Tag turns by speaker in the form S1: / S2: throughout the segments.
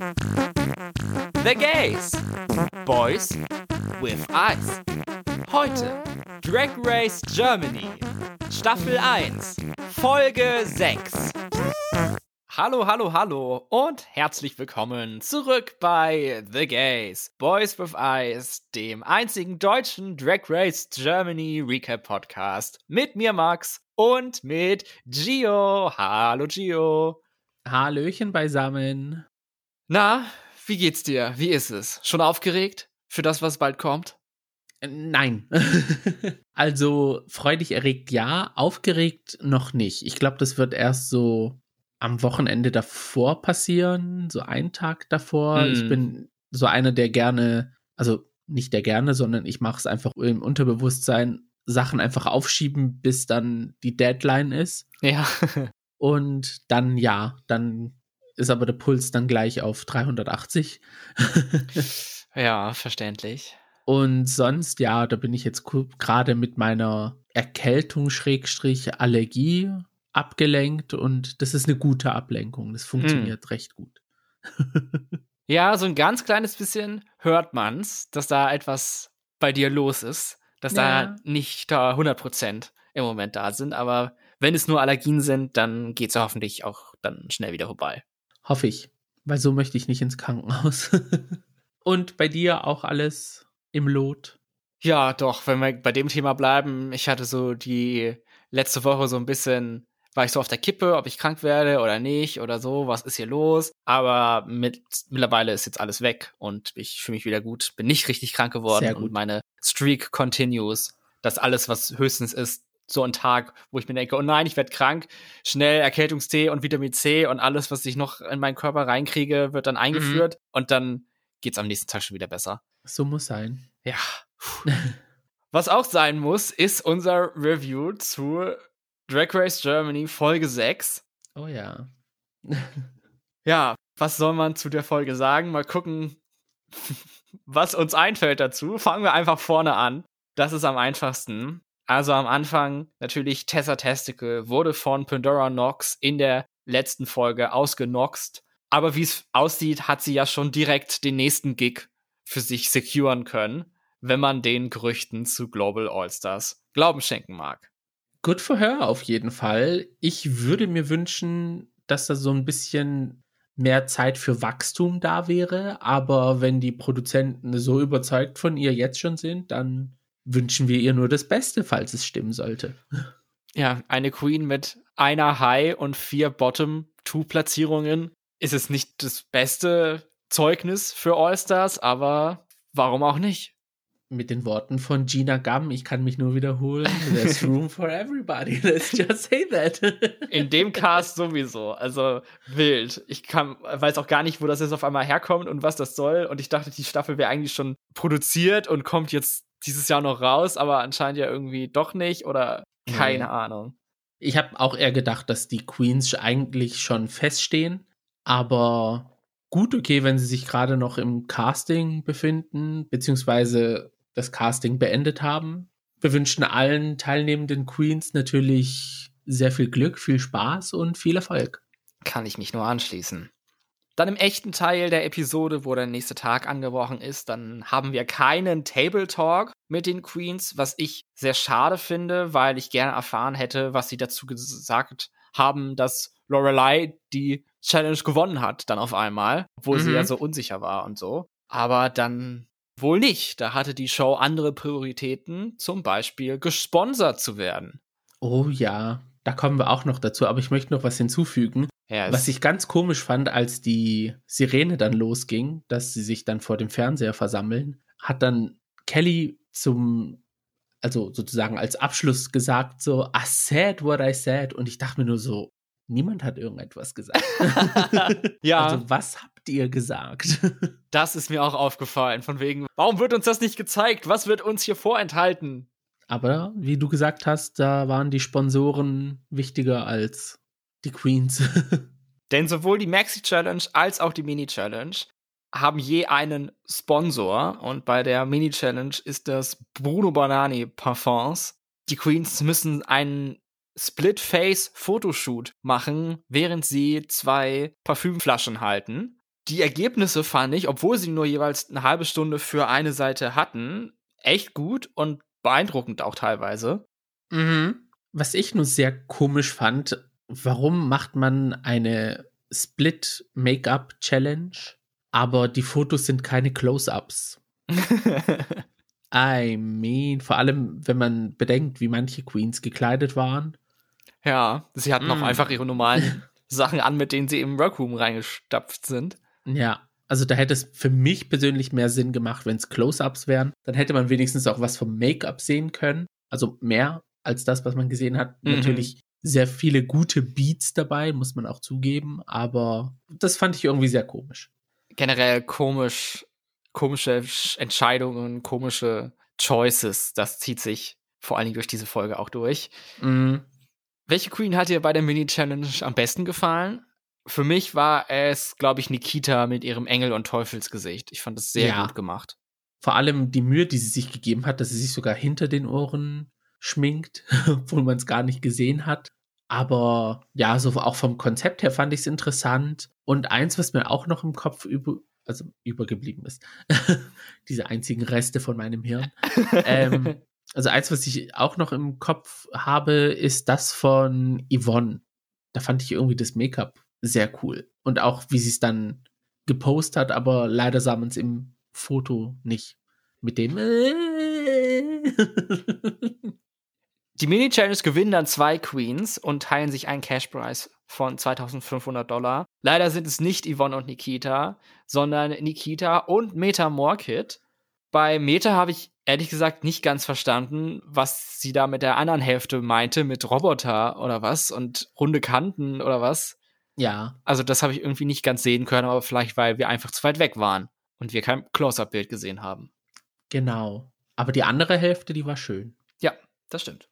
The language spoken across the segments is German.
S1: The Gays. Boys with Eyes. Heute Drag Race Germany. Staffel 1. Folge 6. Hallo, hallo, hallo und herzlich willkommen zurück bei The Gays, Boys with Eyes, dem einzigen deutschen Drag Race Germany Recap Podcast. Mit mir Max und mit Gio. Hallo Gio.
S2: Hallöchen beisammen.
S1: Na, wie geht's dir? Wie ist es? Schon aufgeregt für das, was bald kommt?
S2: Äh, nein. also freudig erregt ja, aufgeregt noch nicht. Ich glaube, das wird erst so am Wochenende davor passieren, so einen Tag davor. Mm. Ich bin so einer, der gerne, also nicht der gerne, sondern ich mache es einfach im Unterbewusstsein, Sachen einfach aufschieben, bis dann die Deadline ist.
S1: Ja.
S2: Und dann ja, dann ist aber der Puls dann gleich auf 380.
S1: ja, verständlich.
S2: Und sonst, ja, da bin ich jetzt gerade mit meiner Erkältung Schrägstrich Allergie abgelenkt und das ist eine gute Ablenkung. Das funktioniert hm. recht gut.
S1: ja, so ein ganz kleines bisschen hört man's, dass da etwas bei dir los ist, dass ja. da nicht da 100% im Moment da sind, aber wenn es nur Allergien sind, dann geht es ja hoffentlich auch dann schnell wieder vorbei.
S2: Hoffe ich, weil so möchte ich nicht ins Krankenhaus. Und bei dir auch alles im Lot?
S1: Ja, doch, wenn wir bei dem Thema bleiben, ich hatte so die letzte Woche so ein bisschen, war ich so auf der Kippe, ob ich krank werde oder nicht oder so, was ist hier los? Aber mit, mittlerweile ist jetzt alles weg und ich fühle mich wieder gut, bin nicht richtig krank geworden und meine Streak continues. Das alles, was höchstens ist, so ein Tag, wo ich mir denke, oh nein, ich werde krank, schnell Erkältungstee und Vitamin C und alles, was ich noch in meinen Körper reinkriege, wird dann mhm. eingeführt mhm. und dann geht's am nächsten Tag schon wieder besser.
S2: So muss sein.
S1: Ja. was auch sein muss, ist unser Review zu Drag Race Germany Folge 6.
S2: Oh ja.
S1: ja, was soll man zu der Folge sagen? Mal gucken, was uns einfällt dazu. Fangen wir einfach vorne an. Das ist am einfachsten. Also am Anfang natürlich Tessa Testicle wurde von Pandora Nox in der letzten Folge ausgenoxt. Aber wie es aussieht, hat sie ja schon direkt den nächsten Gig für sich securen können, wenn man den Gerüchten zu Global All-Stars Glauben schenken mag.
S2: Good for her auf jeden Fall. Ich würde mir wünschen, dass da so ein bisschen mehr Zeit für Wachstum da wäre, aber wenn die Produzenten so überzeugt von ihr jetzt schon sind, dann wünschen wir ihr nur das Beste, falls es stimmen sollte.
S1: Ja, eine Queen mit einer High und vier Bottom-Two-Platzierungen ist es nicht das beste Zeugnis für All-Stars, aber warum auch nicht?
S2: Mit den Worten von Gina Gum, ich kann mich nur wiederholen, there's room for everybody, let's just say that.
S1: In dem Cast sowieso, also wild. Ich kann, weiß auch gar nicht, wo das jetzt auf einmal herkommt und was das soll und ich dachte, die Staffel wäre eigentlich schon produziert und kommt jetzt dieses Jahr noch raus, aber anscheinend ja irgendwie doch nicht oder keine nee. Ahnung.
S2: Ich habe auch eher gedacht, dass die Queens eigentlich schon feststehen, aber gut, okay, wenn sie sich gerade noch im Casting befinden, beziehungsweise das Casting beendet haben. Wir wünschen allen teilnehmenden Queens natürlich sehr viel Glück, viel Spaß und viel Erfolg.
S1: Kann ich mich nur anschließen. Dann im echten Teil der Episode, wo der nächste Tag angebrochen ist, dann haben wir keinen Table Talk mit den Queens, was ich sehr schade finde, weil ich gerne erfahren hätte, was sie dazu gesagt haben, dass Lorelei die Challenge gewonnen hat, dann auf einmal, obwohl mhm. sie ja mhm. so unsicher war und so. Aber dann wohl nicht. Da hatte die Show andere Prioritäten, zum Beispiel gesponsert zu werden.
S2: Oh ja, da kommen wir auch noch dazu, aber ich möchte noch was hinzufügen. Ja, was ich ganz komisch fand, als die Sirene dann losging, dass sie sich dann vor dem Fernseher versammeln, hat dann Kelly zum, also sozusagen als Abschluss gesagt so, I said what I said. Und ich dachte mir nur so, niemand hat irgendetwas gesagt.
S1: ja.
S2: Also was habt ihr gesagt?
S1: das ist mir auch aufgefallen, von wegen, warum wird uns das nicht gezeigt? Was wird uns hier vorenthalten?
S2: Aber wie du gesagt hast, da waren die Sponsoren wichtiger als die Queens.
S1: Denn sowohl die Maxi Challenge als auch die Mini Challenge haben je einen Sponsor und bei der Mini Challenge ist das Bruno Banani Parfums. Die Queens müssen einen Split Face Fotoshoot machen, während sie zwei Parfümflaschen halten. die Ergebnisse fand ich, obwohl sie nur jeweils eine halbe Stunde für eine Seite hatten, echt gut und beeindruckend auch teilweise.
S2: Mhm. Was ich nur sehr komisch fand, warum macht man eine Split-Make-up-Challenge, aber die Fotos sind keine Close-Ups? I mean, vor allem, wenn man bedenkt, wie manche Queens gekleidet waren.
S1: Ja, sie hatten mm. auch einfach ihre normalen Sachen an, mit denen sie im Workroom reingestapft sind.
S2: Ja, also da hätte es für mich persönlich mehr Sinn gemacht, wenn es Close-ups wären. Dann hätte man wenigstens auch was vom Make-up sehen können. Also mehr als das, was man gesehen hat. Mhm. Natürlich sehr viele gute Beats dabei, muss man auch zugeben. Aber das fand ich irgendwie sehr komisch.
S1: Generell komisch, komische Entscheidungen, komische Choices. Das zieht sich vor allen Dingen durch diese Folge auch durch. Mhm. Welche Queen hat dir bei der Mini-Challenge am besten gefallen? Für mich war es, glaube ich, Nikita mit ihrem Engel- und Teufelsgesicht. Ich fand es sehr ja. gut gemacht.
S2: Vor allem die Mühe, die sie sich gegeben hat, dass sie sich sogar hinter den Ohren schminkt, obwohl man es gar nicht gesehen hat. Aber ja, so auch vom Konzept her fand ich es interessant. Und eins, was mir auch noch im Kopf über, also übergeblieben ist, diese einzigen Reste von meinem Hirn. ähm, also eins, was ich auch noch im Kopf habe, ist das von Yvonne. Da fand ich irgendwie das Make-up sehr cool. Und auch, wie sie es dann gepostet hat, aber leider sah man es im Foto nicht. Mit dem.
S1: Die Mini-Challenge gewinnen dann zwei Queens und teilen sich einen Cash-Prize von 2500 Dollar. Leider sind es nicht Yvonne und Nikita, sondern Nikita und Meta Morkit. Bei Meta habe ich ehrlich gesagt nicht ganz verstanden, was sie da mit der anderen Hälfte meinte, mit Roboter oder was und runde Kanten oder was.
S2: Ja.
S1: Also das habe ich irgendwie nicht ganz sehen können, aber vielleicht, weil wir einfach zu weit weg waren und wir kein Close-Up-Bild gesehen haben.
S2: Genau. Aber die andere Hälfte, die war schön.
S1: Ja, das stimmt.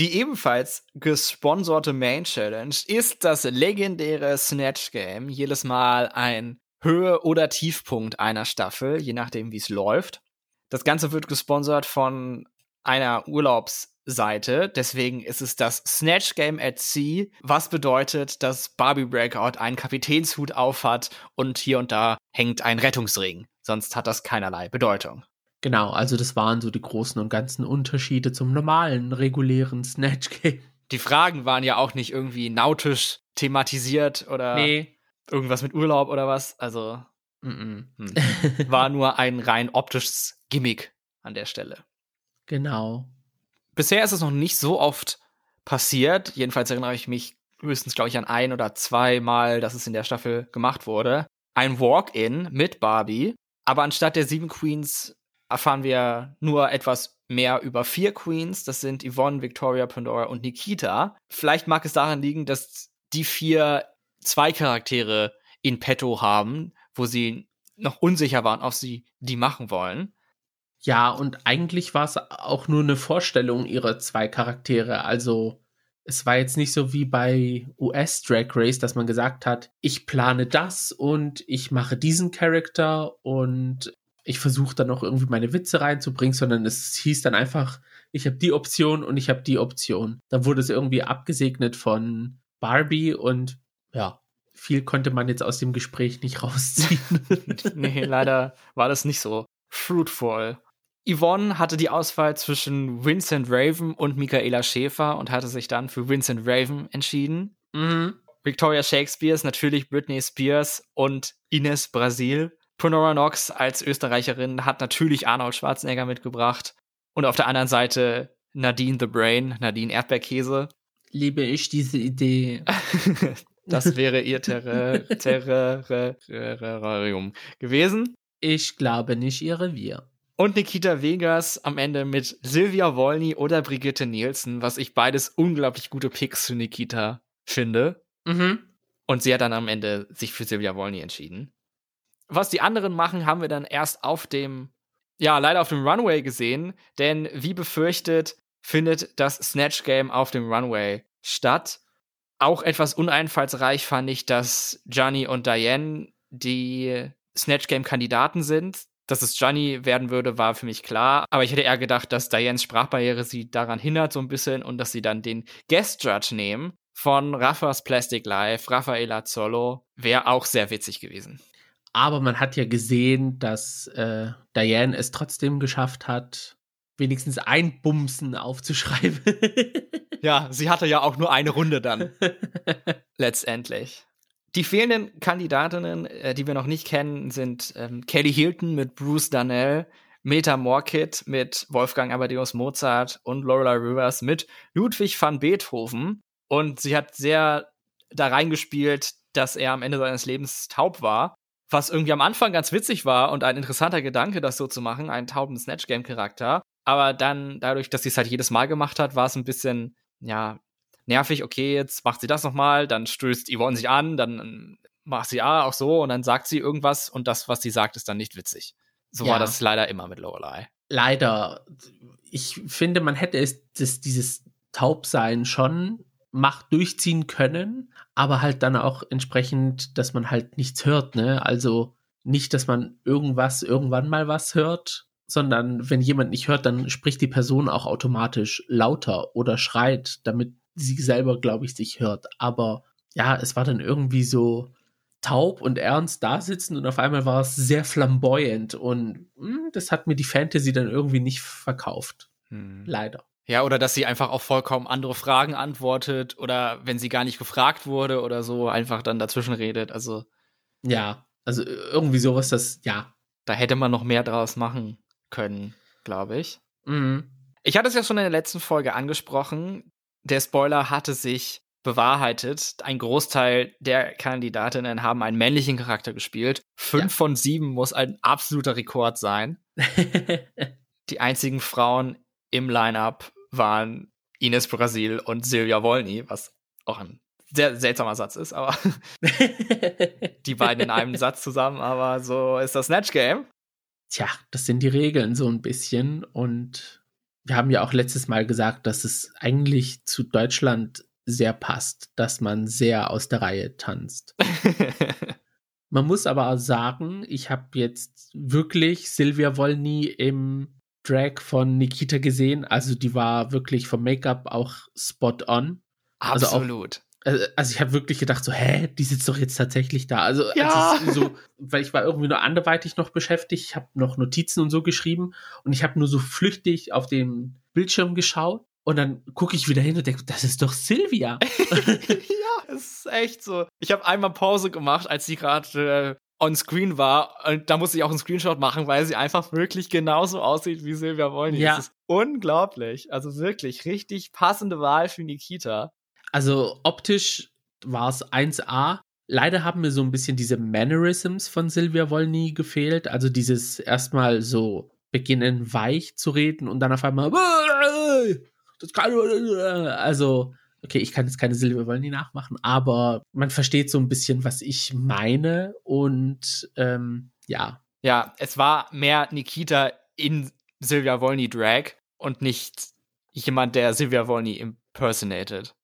S1: Die ebenfalls gesponserte Main Challenge ist das legendäre Snatch Game. Jedes Mal ein Höhe- oder Tiefpunkt einer Staffel, je nachdem, wie es läuft. Das Ganze wird gesponsert von einer Urlaubsseite. Deswegen ist es das Snatch Game at Sea, was bedeutet, dass Barbie Breakout einen Kapitänshut aufhat und hier und da hängt ein Rettungsring. Sonst hat das keinerlei Bedeutung.
S2: Genau, also das waren so die großen und ganzen Unterschiede zum normalen, regulären Snatch Game.
S1: Die Fragen waren ja auch nicht irgendwie nautisch thematisiert oder nee. irgendwas mit Urlaub oder was. Also mm -mm. war nur ein rein optisches Gimmick an der Stelle.
S2: Genau.
S1: Bisher ist es noch nicht so oft passiert. Jedenfalls erinnere ich mich höchstens, glaube ich, an ein oder zwei Mal, dass es in der Staffel gemacht wurde. Ein Walk-in mit Barbie. Aber anstatt der sieben Queens erfahren wir nur etwas mehr über vier Queens. Das sind Yvonne, Victoria, Pandora und Nikita. Vielleicht mag es daran liegen, dass die vier zwei Charaktere in petto haben, wo sie noch unsicher waren, ob sie die machen wollen.
S2: Ja, und eigentlich war es auch nur eine Vorstellung ihrer zwei Charaktere. Also es war jetzt nicht so wie bei US Drag Race, dass man gesagt hat, ich plane das und ich mache diesen Charakter und ich versuche dann noch irgendwie meine Witze reinzubringen, sondern es hieß dann einfach, ich habe die Option und ich habe die Option. Dann wurde es irgendwie abgesegnet von Barbie und ja, viel konnte man jetzt aus dem Gespräch nicht rausziehen.
S1: nee, leider war das nicht so fruitful. Yvonne hatte die Auswahl zwischen Vincent Raven und Michaela Schäfer und hatte sich dann für Vincent Raven entschieden. Mhm. Victoria Shakespeare ist natürlich Britney Spears und Ines Brasil. Ponora Knox als Österreicherin hat natürlich Arnold Schwarzenegger mitgebracht. Und auf der anderen Seite Nadine the Brain, Nadine Erdbeerkäse.
S2: Liebe ich diese Idee.
S1: das wäre ihr Terrarium Terra Terra gewesen.
S2: Ich glaube nicht ihr Revier.
S1: Und Nikita Vegas am Ende mit Sylvia Wolny oder Brigitte Nielsen, was ich beides unglaublich gute Picks für Nikita finde. Mhm. Und sie hat dann am Ende sich für Sylvia Wolny entschieden. Was die anderen machen, haben wir dann erst auf dem, ja, leider auf dem Runway gesehen, denn wie befürchtet findet das Snatch Game auf dem Runway statt. Auch etwas uneinfallsreich fand ich, dass Johnny und Diane die Snatch Game Kandidaten sind. Dass es Johnny werden würde, war für mich klar. Aber ich hätte eher gedacht, dass Dianes Sprachbarriere sie daran hindert, so ein bisschen, und dass sie dann den Guest Judge nehmen von Raffas Plastic Life, Raffaella Zollo, wäre auch sehr witzig gewesen.
S2: Aber man hat ja gesehen, dass äh, Diane es trotzdem geschafft hat, wenigstens ein Bumsen aufzuschreiben.
S1: ja, sie hatte ja auch nur eine Runde dann. Letztendlich. Die fehlenden Kandidatinnen, äh, die wir noch nicht kennen, sind ähm, Kelly Hilton mit Bruce Darnell, Meta Morkit mit Wolfgang Amadeus Mozart und Lorelei Rivers mit Ludwig van Beethoven. Und sie hat sehr da reingespielt, dass er am Ende seines Lebens taub war. Was irgendwie am Anfang ganz witzig war und ein interessanter Gedanke, das so zu machen, einen tauben Snatch-Game-Charakter. Aber dann, dadurch, dass sie es halt jedes Mal gemacht hat, war es ein bisschen, ja, nervig. Okay, jetzt macht sie das nochmal, dann stößt Yvonne sich an, dann macht sie ah, auch so und dann sagt sie irgendwas und das, was sie sagt, ist dann nicht witzig. So ja. war das leider immer mit Lorelei.
S2: Leider. Ich finde, man hätte es, das, dieses Taubsein schon macht durchziehen können, aber halt dann auch entsprechend, dass man halt nichts hört, ne? Also nicht, dass man irgendwas irgendwann mal was hört, sondern wenn jemand nicht hört, dann spricht die Person auch automatisch lauter oder schreit, damit sie selber, glaube ich, sich hört. Aber ja, es war dann irgendwie so taub und ernst da sitzen und auf einmal war es sehr flamboyant und mh, hm, das hat mir die Fantasy dann irgendwie nicht verkauft. Hm. Leider.
S1: Ja, oder dass sie einfach auf vollkommen andere Fragen antwortet oder wenn sie gar nicht gefragt wurde oder so, einfach dann dazwischen redet. Also.
S2: Ja, also irgendwie sowas, das, ja.
S1: Da hätte man noch mehr draus machen können, glaube ich. Mhm. Ich hatte es ja schon in der letzten Folge angesprochen. Der Spoiler hatte sich bewahrheitet. Ein Großteil der Kandidatinnen haben einen männlichen Charakter gespielt. Fünf ja. von sieben muss ein absoluter Rekord sein. Die einzigen Frauen im Line-up waren Ines Brasil und Silvia Wolny, was auch ein sehr seltsamer Satz ist, aber die beiden in einem Satz zusammen, aber so ist das Snatch Game.
S2: Tja, das sind die Regeln so ein bisschen und wir haben ja auch letztes Mal gesagt, dass es eigentlich zu Deutschland sehr passt, dass man sehr aus der Reihe tanzt. man muss aber auch sagen, ich habe jetzt wirklich Silvia Wolny im Drag von Nikita gesehen. Also die war wirklich vom Make-up auch spot on.
S1: Absolut.
S2: Also, auch, äh, also ich habe wirklich gedacht so, hä, die sitzt doch jetzt tatsächlich da. Also
S1: ja.
S2: so, weil ich war irgendwie nur anderweitig noch beschäftigt, ich habe noch Notizen und so geschrieben und ich habe nur so flüchtig auf den Bildschirm geschaut und dann gucke ich wieder hin und denke, das ist doch Silvia.
S1: ja, es ist echt so. Ich habe einmal Pause gemacht, als sie gerade äh, on screen war. Und da musste ich auch einen Screenshot machen, weil sie einfach wirklich genauso aussieht wie Silvia Wolny. Ja. Das ist unglaublich. Also wirklich richtig passende Wahl für Nikita.
S2: Also optisch war es 1A. Leider haben mir so ein bisschen diese Mannerisms von Silvia Wolny gefehlt. Also dieses erstmal so beginnen weich zu reden und dann auf einmal das kann also okay, ich kann jetzt keine Silvia Wolny nachmachen, aber man versteht so ein bisschen, was ich meine und ähm, ja.
S1: Ja, es war mehr Nikita in Silvia Wolny Drag und nicht jemand, der Silvia Wolny impersonated.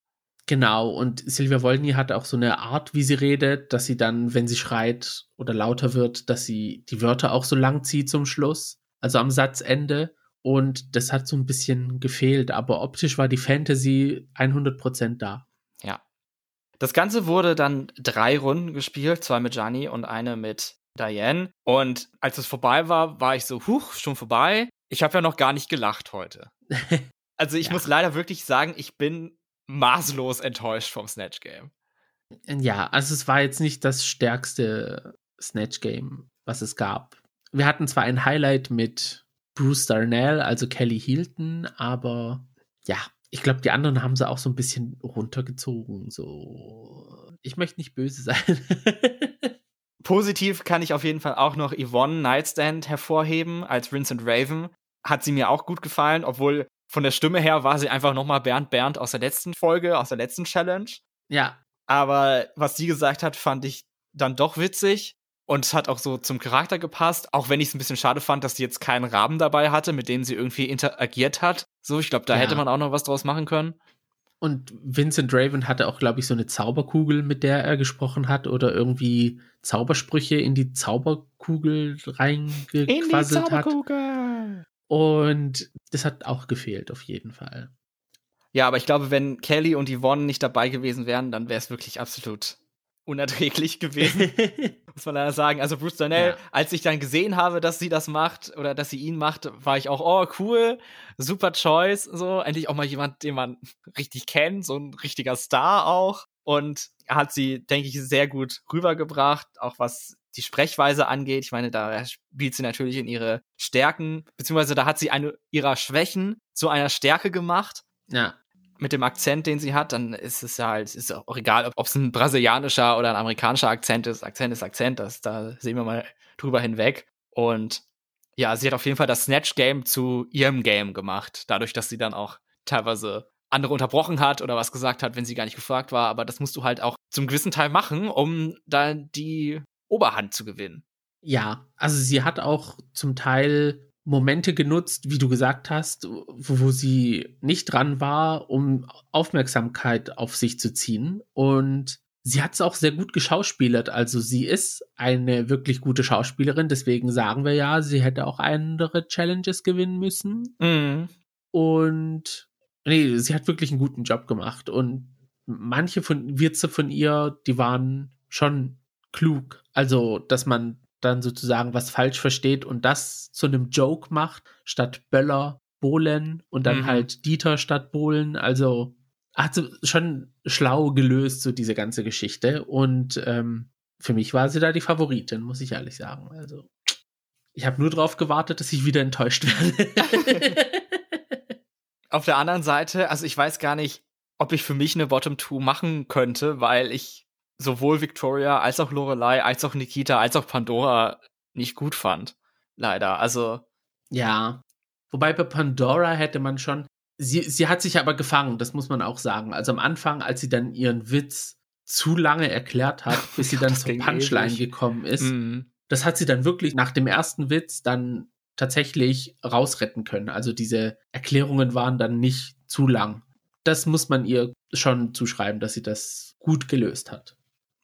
S2: Genau, und Silvia Wolny hat auch so eine Art, wie sie redet, dass sie dann, wenn sie schreit oder lauter wird, dass sie die Wörter auch so lang zieht zum Schluss, also am Satzende. Und das hat so ein bisschen gefehlt, aber optisch war die Fantasy 100% da.
S1: Ja. Das Ganze wurde dann drei Runden gespielt, zwei mit Gianni und eine mit Diane. Und als es vorbei war, war ich so, huch, schon vorbei. Ich habe ja noch gar nicht gelacht heute. Also ich ja. muss leider wirklich sagen, ich bin maßlos enttäuscht vom Snatch Game.
S2: Ja, also es war jetzt nicht das stärkste Snatch Game, was es gab. Wir hatten zwar ein Highlight mit Bruce Darnell, also Kelly Hilton, aber ja, ich glaube, die anderen haben sie auch so ein bisschen runtergezogen. So, ich möchte nicht böse sein.
S1: Positiv kann ich auf jeden Fall auch noch Yvonne Nightstand hervorheben als Vincent Raven. Hat sie mir auch gut gefallen, obwohl von der Stimme her war sie einfach nochmal Bernd Bernd aus der letzten Folge, aus der letzten Challenge.
S2: Ja.
S1: Aber was sie gesagt hat, fand ich dann doch witzig. Und es hat auch so zum Charakter gepasst, auch wenn ich es ein bisschen schade fand, dass sie jetzt keinen Raben dabei hatte, mit dem sie irgendwie interagiert hat. So, ich glaube, da ja. hätte man auch noch was draus machen können.
S2: Und Vincent Raven hatte auch, glaube ich, so eine Zauberkugel, mit der er gesprochen hat, oder irgendwie Zaubersprüche in die Zauberkugel reingequasselt hat. Und das hat auch gefehlt, auf jeden Fall.
S1: Ja, aber ich glaube, wenn Kelly und Yvonne nicht dabei gewesen wären, dann wäre es wirklich absolut unerträglich gewesen, muss man leider sagen. Also Bruce Darnell, ja. als ich dann gesehen habe, dass sie das macht oder dass sie ihn macht, war ich auch, oh cool, super Choice, so endlich auch mal jemand, den man richtig kennt, so ein richtiger Star auch. Und hat sie, denke ich, sehr gut rübergebracht, auch was die Sprechweise angeht. Ich meine, da spielt sie natürlich in ihre Stärken, beziehungsweise da hat sie eine ihrer Schwächen zu einer Stärke gemacht.
S2: Ja
S1: mit dem Akzent, den sie hat, dann ist es ja halt, ist auch egal, ob es ein brasilianischer oder ein amerikanischer Akzent ist. Akzent ist Akzent, das, da sehen wir mal drüber hinweg. Und ja, sie hat auf jeden Fall das Snatch-Game zu ihrem Game gemacht, dadurch, dass sie dann auch teilweise andere unterbrochen hat oder was gesagt hat, wenn sie gar nicht gefragt war. Aber das musst du halt auch zum gewissen Teil machen, um dann die Oberhand zu gewinnen.
S2: Ja, also sie hat auch zum Teil Momente genutzt, wie du gesagt hast, wo, wo sie nicht dran war, um Aufmerksamkeit auf sich zu ziehen. Und sie hat es auch sehr gut geschauspielert. Also sie ist eine wirklich gute Schauspielerin. Deswegen sagen wir ja, sie hätte auch andere Challenges gewinnen müssen.
S1: Mhm.
S2: Und nee, sie hat wirklich einen guten Job gemacht. Und manche von Witze von ihr, die waren schon klug. Also, dass man dann sozusagen was falsch versteht und das zu einem Joke macht, statt Böller, Bohlen und dann mhm. halt Dieter statt Bohlen. Also hat sie schon schlau gelöst, so diese ganze Geschichte. Und ähm, für mich war sie da die Favoritin, muss ich ehrlich sagen. Also ich habe nur darauf gewartet, dass ich wieder enttäuscht werde.
S1: Auf der anderen Seite, also ich weiß gar nicht, ob ich für mich eine Bottom Two machen könnte, weil ich sowohl Victoria als auch Lorelei, als auch Nikita, als auch Pandora nicht gut fand. Leider. Also.
S2: Ja. Wobei bei Pandora hätte man schon. Sie, sie hat sich aber gefangen, das muss man auch sagen. Also am Anfang, als sie dann ihren Witz zu lange erklärt hat, bis sie dann zur Punchline ewig. gekommen ist, mhm. das hat sie dann wirklich nach dem ersten Witz dann tatsächlich rausretten können. Also diese Erklärungen waren dann nicht zu lang. Das muss man ihr schon zuschreiben, dass sie das gut gelöst hat.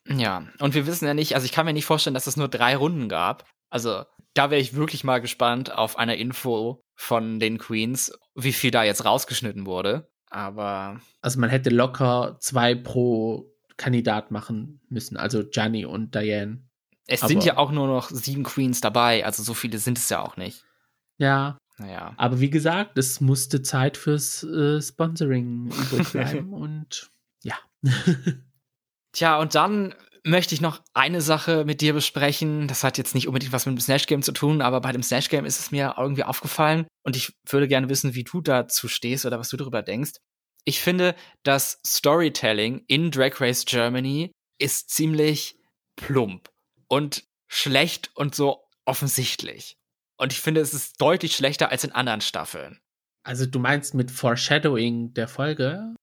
S1: Ja, und wir wissen ja nicht, also ich kann mir nicht vorstellen, dass es nur drei Runden gab. Also da wäre ich wirklich mal gespannt auf eine Info von den Queens, wie viel da jetzt rausgeschnitten wurde. Aber.
S2: Also man hätte locker zwei pro Kandidat machen müssen, also Gianni und Diane.
S1: Es aber sind ja auch nur noch sieben Queens dabei, also so viele sind es ja auch nicht.
S2: Ja.
S1: Naja.
S2: Aber wie gesagt, es musste Zeit fürs äh, Sponsoring übrig bleiben und ja.
S1: Tja, und dann möchte ich noch eine Sache mit dir besprechen. Das hat jetzt nicht unbedingt was mit dem Snatch Game zu tun, aber bei dem Snatch Game ist es mir irgendwie aufgefallen und ich würde gerne wissen, wie du dazu stehst oder was du darüber denkst. Ich finde, das Storytelling in Drag Race Germany ist ziemlich plump und schlecht und so offensichtlich. Und ich finde, es ist deutlich schlechter als in anderen Staffeln.
S2: Also du meinst mit Foreshadowing der Folge?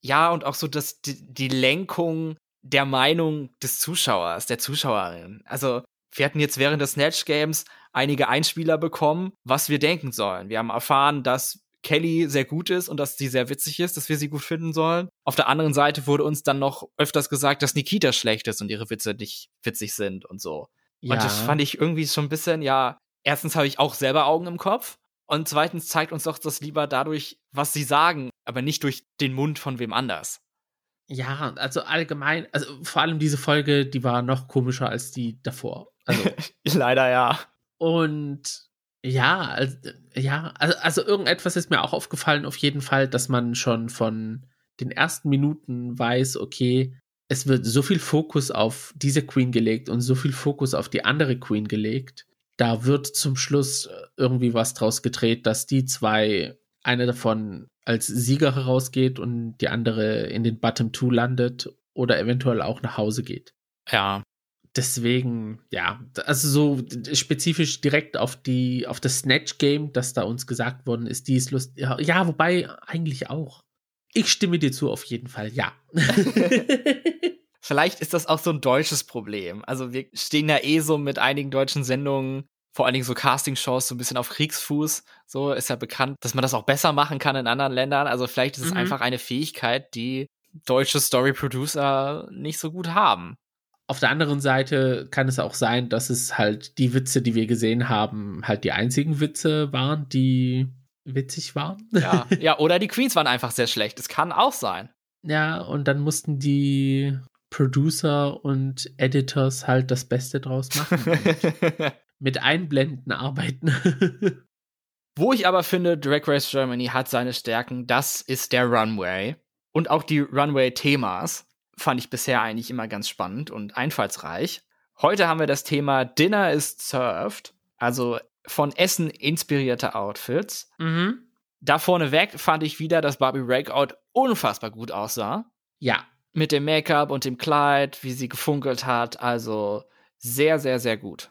S1: Ja, und auch so dass die, die Lenkung der Meinung des Zuschauers, der Zuschauerin. Also, wir hatten jetzt während des Snatch Games einige Einspieler bekommen, was wir denken sollen. Wir haben erfahren, dass Kelly sehr gut ist und dass sie sehr witzig ist, dass wir sie gut finden sollen. Auf der anderen Seite wurde uns dann noch öfters gesagt, dass Nikita schlecht ist und ihre Witze nicht witzig sind und so. Ja. Und das fand ich irgendwie schon ein bisschen, ja, erstens habe ich auch selber Augen im Kopf und zweitens zeigt uns doch das lieber dadurch, was sie sagen, aber nicht durch den Mund von wem anders.
S2: Ja, also allgemein, also vor allem diese Folge, die war noch komischer als die davor. Also,
S1: Leider ja.
S2: Und ja, also, ja, also, also irgendetwas ist mir auch aufgefallen, auf jeden Fall, dass man schon von den ersten Minuten weiß, okay, es wird so viel Fokus auf diese Queen gelegt und so viel Fokus auf die andere Queen gelegt. Da wird zum Schluss irgendwie was draus gedreht, dass die zwei, eine davon als Sieger herausgeht und die andere in den Bottom Two landet oder eventuell auch nach Hause geht.
S1: Ja.
S2: Deswegen, ja, also so spezifisch direkt auf die, auf das Snatch-Game, das da uns gesagt worden ist, die ist lustig. Ja, ja, wobei eigentlich auch. Ich stimme dir zu, auf jeden Fall, ja.
S1: Vielleicht ist das auch so ein deutsches Problem. Also wir stehen ja eh so mit einigen deutschen Sendungen vor allen Dingen so Castingshows so ein bisschen auf Kriegsfuß. So ist ja bekannt, dass man das auch besser machen kann in anderen Ländern. Also vielleicht ist es mhm. einfach eine Fähigkeit, die deutsche Story Producer nicht so gut haben.
S2: Auf der anderen Seite kann es auch sein, dass es halt die Witze, die wir gesehen haben, halt die einzigen Witze waren, die witzig waren.
S1: Ja, ja oder die Queens waren einfach sehr schlecht. Es kann auch sein.
S2: Ja, und dann mussten die Producer und Editors halt das Beste draus machen. mit Einblenden arbeiten.
S1: Wo ich aber finde, Drag Race Germany hat seine Stärken, das ist der Runway. Und auch die Runway-Themas fand ich bisher eigentlich immer ganz spannend und einfallsreich. Heute haben wir das Thema Dinner is Served, also von Essen inspirierte Outfits.
S2: Mhm.
S1: Da vorneweg fand ich wieder, dass Barbie Breakout unfassbar gut aussah.
S2: Ja.
S1: Mit dem Make-up und dem Kleid, wie sie gefunkelt hat. Also sehr, sehr, sehr gut.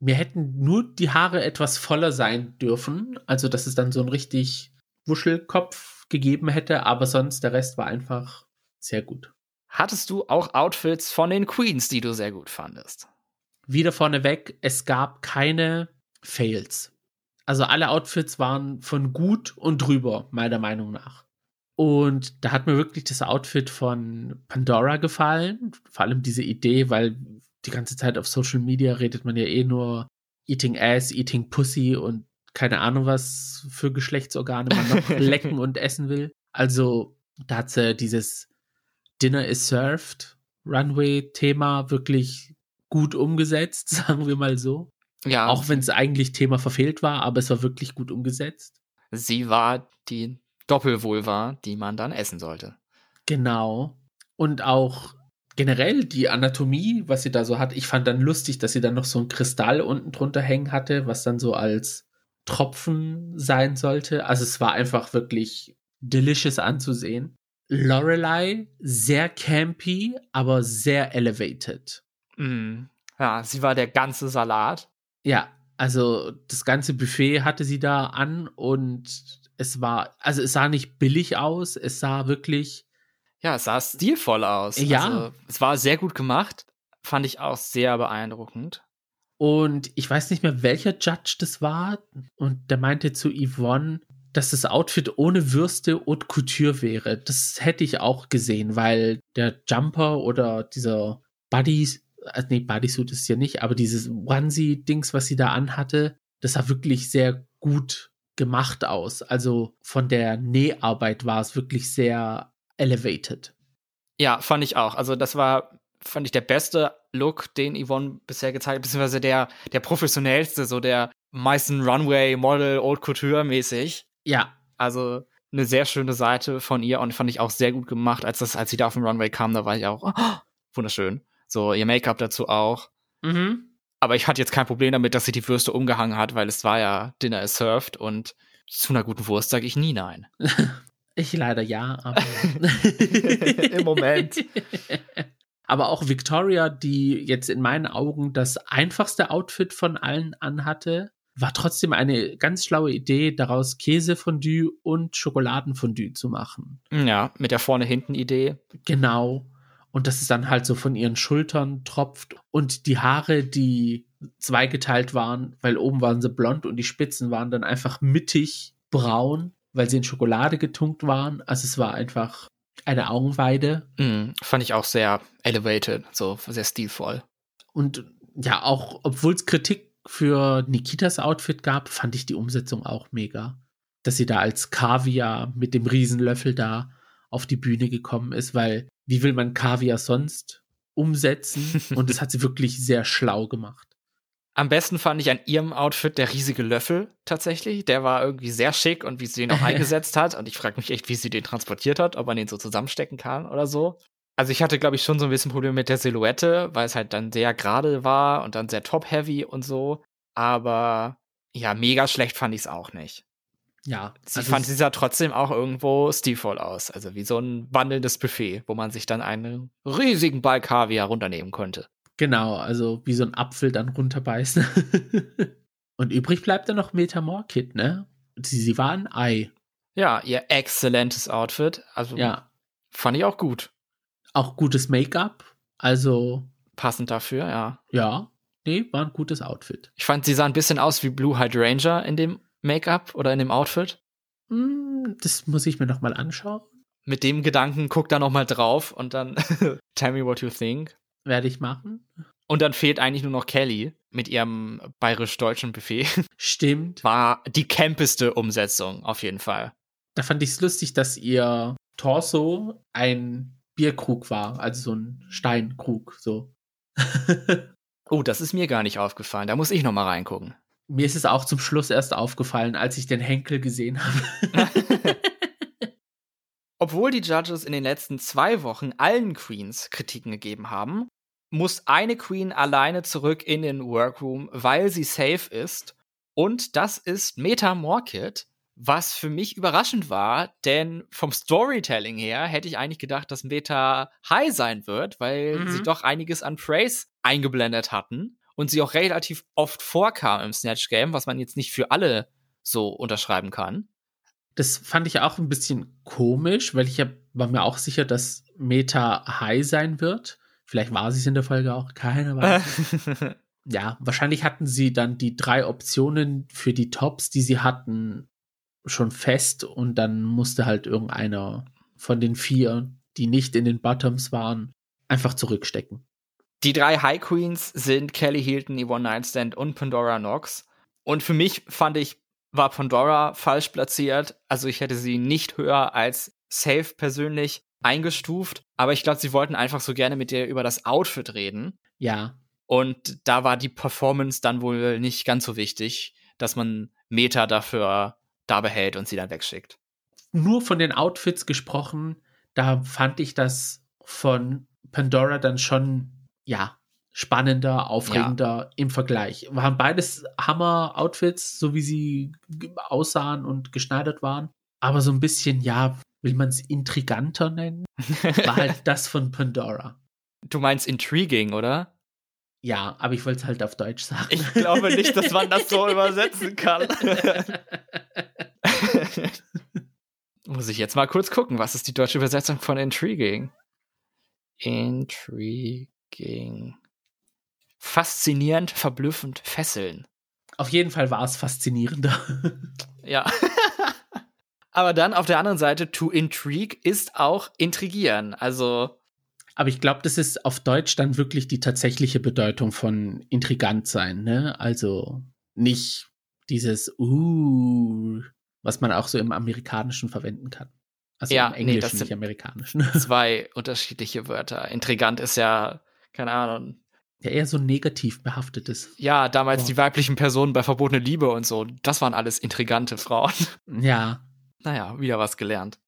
S2: Mir hätten nur die Haare etwas voller sein dürfen. Also, dass es dann so ein richtig Wuschelkopf gegeben hätte. Aber sonst der Rest war einfach sehr gut.
S1: Hattest du auch Outfits von den Queens, die du sehr gut fandest?
S2: Wieder vorneweg, es gab keine Fails. Also alle Outfits waren von gut und drüber, meiner Meinung nach. Und da hat mir wirklich das Outfit von Pandora gefallen. Vor allem diese Idee, weil die ganze Zeit auf Social Media redet man ja eh nur Eating Ass, Eating Pussy und keine Ahnung, was für Geschlechtsorgane man noch lecken und essen will. Also da hat sie dieses Dinner is Served Runway-Thema wirklich gut umgesetzt, sagen wir mal so.
S1: Ja.
S2: Auch wenn es eigentlich Thema verfehlt war, aber es war wirklich gut umgesetzt.
S1: Sie war die Doppelvulva, die man dann essen sollte.
S2: Genau. Und auch generell die Anatomie, was sie da so hat. Ich fand dann lustig, dass sie dann noch so ein Kristall unten drunter hängen hatte, was dann so als Tropfen sein sollte. Also es war einfach wirklich delicious anzusehen. Lorelei, sehr campy, aber sehr elevated.
S1: Mm. Ja, sie war der ganze Salat.
S2: Ja, also das ganze Buffet hatte sie da an und es war, also es sah nicht billig aus, es sah wirklich.
S1: Ja, es sah stilvoll aus.
S2: Ja.
S1: Also, es war sehr gut gemacht. Fand ich auch sehr beeindruckend.
S2: Und ich weiß nicht mehr, welcher Judge das war. Und der meinte zu Yvonne, dass das Outfit ohne Würste Haute Couture wäre. Das hätte ich auch gesehen, weil der Jumper oder dieser Buddy, äh, nee, Bodysuit ist ja nicht, aber dieses Onesie-Dings, was sie da anhatte, das sah wirklich sehr gut gemacht aus. Also von der Näharbeit war es wirklich sehr elevated.
S1: Ja, fand ich auch. Also das war, fand ich der beste Look, den Yvonne bisher gezeigt hat, beziehungsweise der, der professionellste, so der meisten Runway, Model, Old Couture mäßig.
S2: Ja.
S1: Also eine sehr schöne Seite von ihr und fand ich auch sehr gut gemacht, als das, als sie da auf dem Runway kam, da war ich auch oh, wunderschön. So ihr Make-up dazu auch.
S2: Mhm.
S1: Aber ich hatte jetzt kein Problem damit, dass sie die Würste umgehangen hat, weil es war ja Dinner is served und zu einer guten Wurst sage ich nie nein.
S2: Ich leider ja, aber
S1: Im Moment.
S2: Aber auch Victoria, die jetzt in meinen Augen das einfachste Outfit von allen anhatte, war trotzdem eine ganz schlaue Idee, daraus Käsefondue und Schokoladenfondue zu machen.
S1: Ja, mit der vorne-hinten-Idee.
S2: Genau. Und dass es dann halt so von ihren Schultern tropft. Und die Haare, die zweigeteilt waren, weil oben waren sie blond und die Spitzen waren dann einfach mittig braun, weil sie in Schokolade getunkt waren. Also es war einfach eine Augenweide.
S1: Mm, fand ich auch sehr elevated, so sehr stilvoll.
S2: Und ja, auch obwohl es Kritik für Nikitas Outfit gab, fand ich die Umsetzung auch mega. Dass sie da als Kaviar mit dem Riesenlöffel da auf die Bühne gekommen ist, weil wie will man Kaviar sonst umsetzen? Und das hat sie wirklich sehr schlau gemacht.
S1: Am besten fand ich an ihrem Outfit der riesige Löffel tatsächlich. Der war irgendwie sehr schick und wie sie den auch eingesetzt hat. Und ich frage mich echt, wie sie den transportiert hat, ob man den so zusammenstecken kann oder so. Also ich hatte, glaube ich, schon so ein bisschen Probleme mit der Silhouette, weil es halt dann sehr gerade war und dann sehr top-heavy und so. Aber ja, mega schlecht fand ich es auch nicht.
S2: Ja.
S1: Sie
S2: also
S1: fand, sie sah trotzdem auch irgendwo stilvoll aus. Also wie so ein wandelndes Buffet, wo man sich dann einen riesigen Ball Kaviar runternehmen konnte.
S2: Genau, also wie so ein Apfel dann runterbeißen. Und übrig bleibt dann noch Metamorkit, ne? Sie, sie war ein Ei.
S1: Ja, ihr exzellentes Outfit. Also
S2: Ja.
S1: fand ich auch gut.
S2: Auch gutes Make-up. Also,
S1: Passend dafür, ja.
S2: ja. Nee, war ein gutes Outfit.
S1: Ich fand, sie sah ein bisschen aus wie Blue Hydrangea in dem Make-up oder in dem Outfit.
S2: Hm, das muss ich mir nochmal anschauen.
S1: Mit dem Gedanken, guck da noch mal drauf und dann tell me what you think.
S2: Werde ich machen.
S1: Und dann fehlt eigentlich nur noch Kelly mit ihrem bayerisch-deutschen Buffet.
S2: Stimmt.
S1: War die campeste Umsetzung, auf jeden Fall.
S2: Da fand ich es lustig, dass ihr Torso ein Bierkrug war, also so ein Steinkrug, so.
S1: oh, das ist mir gar nicht aufgefallen. Da muss ich noch mal reingucken.
S2: Mir ist es auch zum Schluss erst aufgefallen, als ich den Henkel gesehen habe.
S1: Obwohl die Judges in den letzten zwei Wochen allen Queens Kritiken gegeben haben, muss eine Queen alleine zurück in den Workroom, weil sie safe ist. Und das ist Meta Morkit, was für mich überraschend war, denn vom Storytelling her hätte ich eigentlich gedacht, dass Meta high sein wird, weil mhm. sie doch einiges an Praise eingeblendet hatten und sie auch relativ oft vorkam im Snatch Game, was man jetzt nicht für alle so unterschreiben kann.
S2: Das fand ich auch ein bisschen komisch, weil ich ja, war mir auch sicher, dass Meta high sein wird. Vielleicht war sie es in der Folge auch, keine weiß. ja, wahrscheinlich hatten sie dann die drei Optionen für die Tops, die sie hatten, schon fest und dann musste halt irgendeiner von den vier, die nicht in den Bottoms waren, einfach zurückstecken.
S1: Die drei High Queens sind Kelly Hilton, Yvonne Nightstand und Pandora Knox. Und für mich fand ich, war Pandora falsch platziert. Also ich hätte sie nicht höher als safe persönlich eingestuft. Aber ich glaube, sie wollten einfach so gerne mit ihr über das Outfit reden.
S2: Ja.
S1: Und da war die Performance dann wohl nicht ganz so wichtig, dass man Meta dafür da behält und sie dann wegschickt.
S2: Nur von den Outfits gesprochen, da fand ich das von Pandora dann schon, ja, spannender, aufregender ja. im Vergleich. Waren beides Hammer-Outfits, so wie sie aussahen und geschneidert waren. Aber so ein bisschen, ja, will man es intriganter nennen? War halt das von Pandora.
S1: Du meinst intriguing, oder?
S2: Ja, aber ich wollte es halt auf Deutsch sagen.
S1: Ich glaube nicht, dass man das so übersetzen kann. Muss ich jetzt mal kurz gucken, was ist die deutsche Übersetzung von intriguing? Intriguing. Faszinierend, verblüffend, fesseln.
S2: Auf jeden Fall war es faszinierender.
S1: ja. Aber dann auf der anderen Seite, to intrigue ist auch intrigieren. Also
S2: aber ich glaube, das ist auf Deutsch dann wirklich die tatsächliche Bedeutung von intrigant sein, ne? Also nicht dieses uh, was man auch so im Amerikanischen verwenden kann. Also
S1: ja,
S2: im Englischen,
S1: nee, das sind
S2: nicht Amerikanischen.
S1: Zwei unterschiedliche Wörter. Intrigant ist ja, keine Ahnung.
S2: Ja, eher so negativ behaftetes.
S1: Ja, damals oh. die weiblichen Personen bei Verbotene Liebe und so. Das waren alles intrigante Frauen.
S2: Ja.
S1: Naja, wieder was gelernt.